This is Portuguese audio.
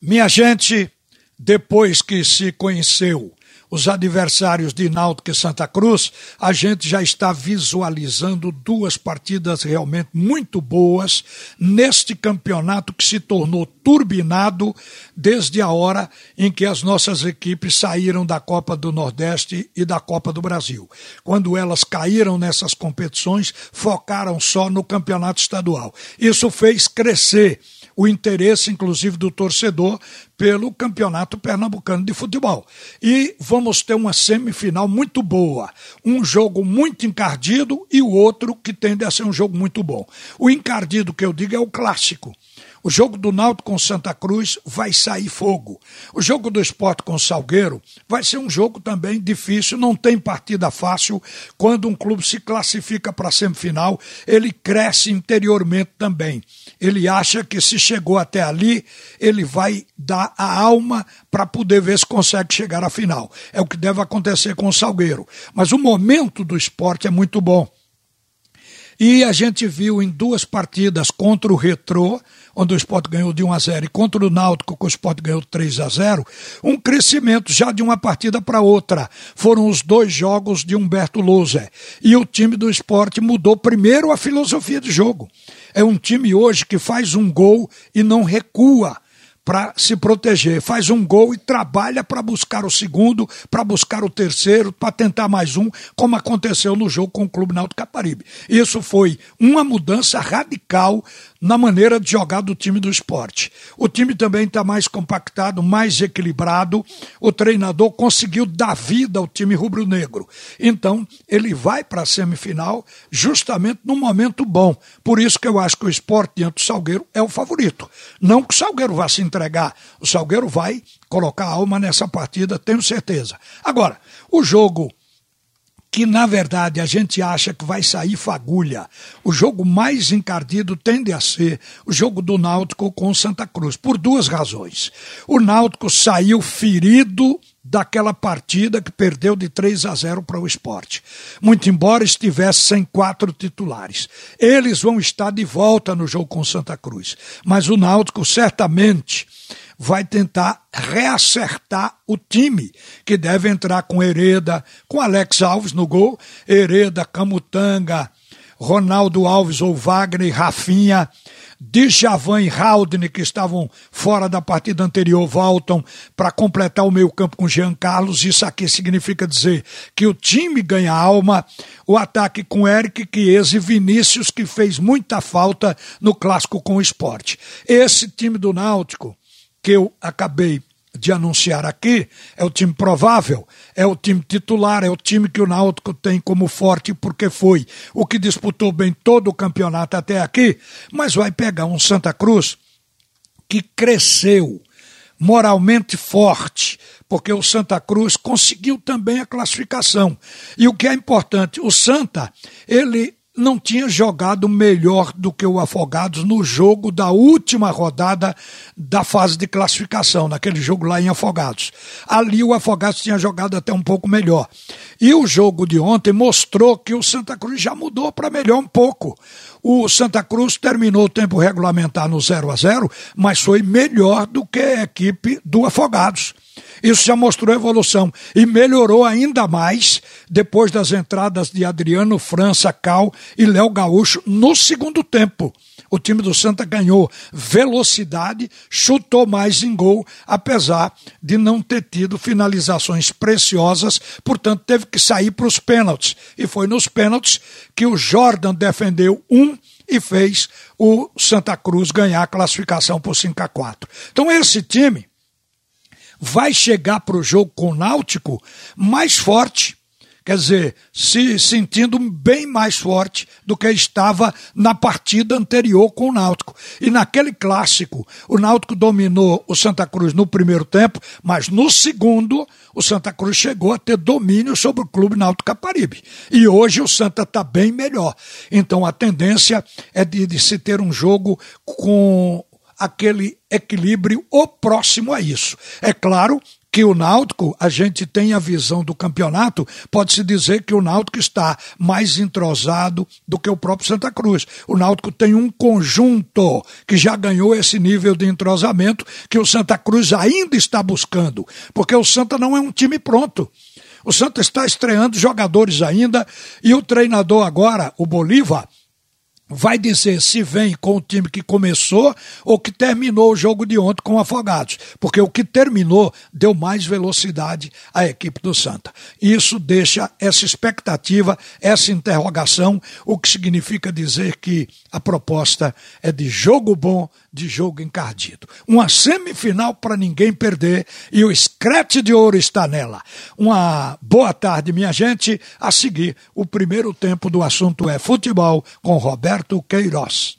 Minha gente, depois que se conheceu os adversários de Náutico e Santa Cruz, a gente já está visualizando duas partidas realmente muito boas neste campeonato que se tornou turbinado desde a hora em que as nossas equipes saíram da Copa do Nordeste e da Copa do Brasil. Quando elas caíram nessas competições, focaram só no campeonato estadual. Isso fez crescer o interesse, inclusive, do torcedor pelo Campeonato Pernambucano de Futebol. E vamos ter uma semifinal muito boa. Um jogo muito encardido e o outro que tende a ser um jogo muito bom. O encardido que eu digo é o clássico. O jogo do Náutico com Santa Cruz vai sair fogo. O jogo do Esporte com Salgueiro vai ser um jogo também difícil, não tem partida fácil. Quando um clube se classifica para a semifinal, ele cresce interiormente também. Ele acha que se chegou até ali, ele vai dar a alma para poder ver se consegue chegar à final. É o que deve acontecer com o Salgueiro. Mas o momento do esporte é muito bom. E a gente viu em duas partidas contra o Retrô, onde o Sport ganhou de 1 a 0, e contra o Náutico, que o Sport ganhou 3 a 0, um crescimento já de uma partida para outra. Foram os dois jogos de Humberto Louser. E o time do Sport mudou primeiro a filosofia de jogo. É um time hoje que faz um gol e não recua para se proteger. Faz um gol e trabalha para buscar o segundo, para buscar o terceiro, para tentar mais um, como aconteceu no jogo com o Clube Náutico Caparibe. Isso foi uma mudança radical na maneira de jogar do time do esporte. O time também está mais compactado, mais equilibrado. O treinador conseguiu dar vida ao time rubro-negro. Então, ele vai para a semifinal justamente num momento bom. Por isso que eu acho que o esporte diante do Salgueiro é o favorito. Não que o Salgueiro vá se entregar. O Salgueiro vai colocar alma nessa partida, tenho certeza. Agora, o jogo que na verdade a gente acha que vai sair fagulha. O jogo mais encardido tende a ser o jogo do Náutico com Santa Cruz, por duas razões. O Náutico saiu ferido daquela partida que perdeu de 3 a 0 para o esporte. Muito embora estivesse sem quatro titulares. Eles vão estar de volta no jogo com Santa Cruz. Mas o Náutico certamente vai tentar reacertar o time, que deve entrar com Hereda, com Alex Alves no gol, Hereda, Camutanga, Ronaldo Alves ou Wagner, Rafinha, Djavan e Haldane, que estavam fora da partida anterior, voltam para completar o meio campo com Jean Carlos. Isso aqui significa dizer que o time ganha alma. O ataque com Eric Chiesa e Vinícius, que fez muita falta no clássico com o esporte. Esse time do Náutico que eu acabei de anunciar aqui, é o time provável, é o time titular, é o time que o Náutico tem como forte porque foi o que disputou bem todo o campeonato até aqui, mas vai pegar um Santa Cruz que cresceu moralmente forte, porque o Santa Cruz conseguiu também a classificação. E o que é importante, o Santa, ele não tinha jogado melhor do que o Afogados no jogo da última rodada da fase de classificação, naquele jogo lá em Afogados. Ali o Afogados tinha jogado até um pouco melhor. E o jogo de ontem mostrou que o Santa Cruz já mudou para melhor um pouco. O Santa Cruz terminou o tempo regulamentar no 0 a 0 mas foi melhor do que a equipe do Afogados. Isso já mostrou evolução e melhorou ainda mais depois das entradas de Adriano França, Cal e Léo Gaúcho no segundo tempo. O time do Santa ganhou velocidade, chutou mais em gol, apesar de não ter tido finalizações preciosas, portanto teve que sair para os pênaltis. E foi nos pênaltis que o Jordan defendeu um e fez o Santa Cruz ganhar a classificação por 5 a 4. Então esse time vai chegar para o jogo com o Náutico mais forte. Quer dizer, se sentindo bem mais forte do que estava na partida anterior com o Náutico. E naquele clássico, o Náutico dominou o Santa Cruz no primeiro tempo, mas no segundo, o Santa Cruz chegou a ter domínio sobre o Clube Náutico Caparibe. E hoje o Santa está bem melhor. Então a tendência é de, de se ter um jogo com aquele equilíbrio ou próximo a isso. É claro que o Náutico, a gente tem a visão do campeonato, pode-se dizer que o Náutico está mais entrosado do que o próprio Santa Cruz. O Náutico tem um conjunto que já ganhou esse nível de entrosamento que o Santa Cruz ainda está buscando, porque o Santa não é um time pronto. O Santa está estreando jogadores ainda e o treinador agora, o Bolívar, vai dizer se vem com o time que começou ou que terminou o jogo de ontem com Afogados, porque o que terminou deu mais velocidade à equipe do Santa. Isso deixa essa expectativa, essa interrogação, o que significa dizer que a proposta é de jogo bom, de jogo encardido. Uma semifinal para ninguém perder e o escrete de ouro está nela. Uma boa tarde, minha gente. A seguir, o primeiro tempo do assunto é futebol com Roberto Queiroz.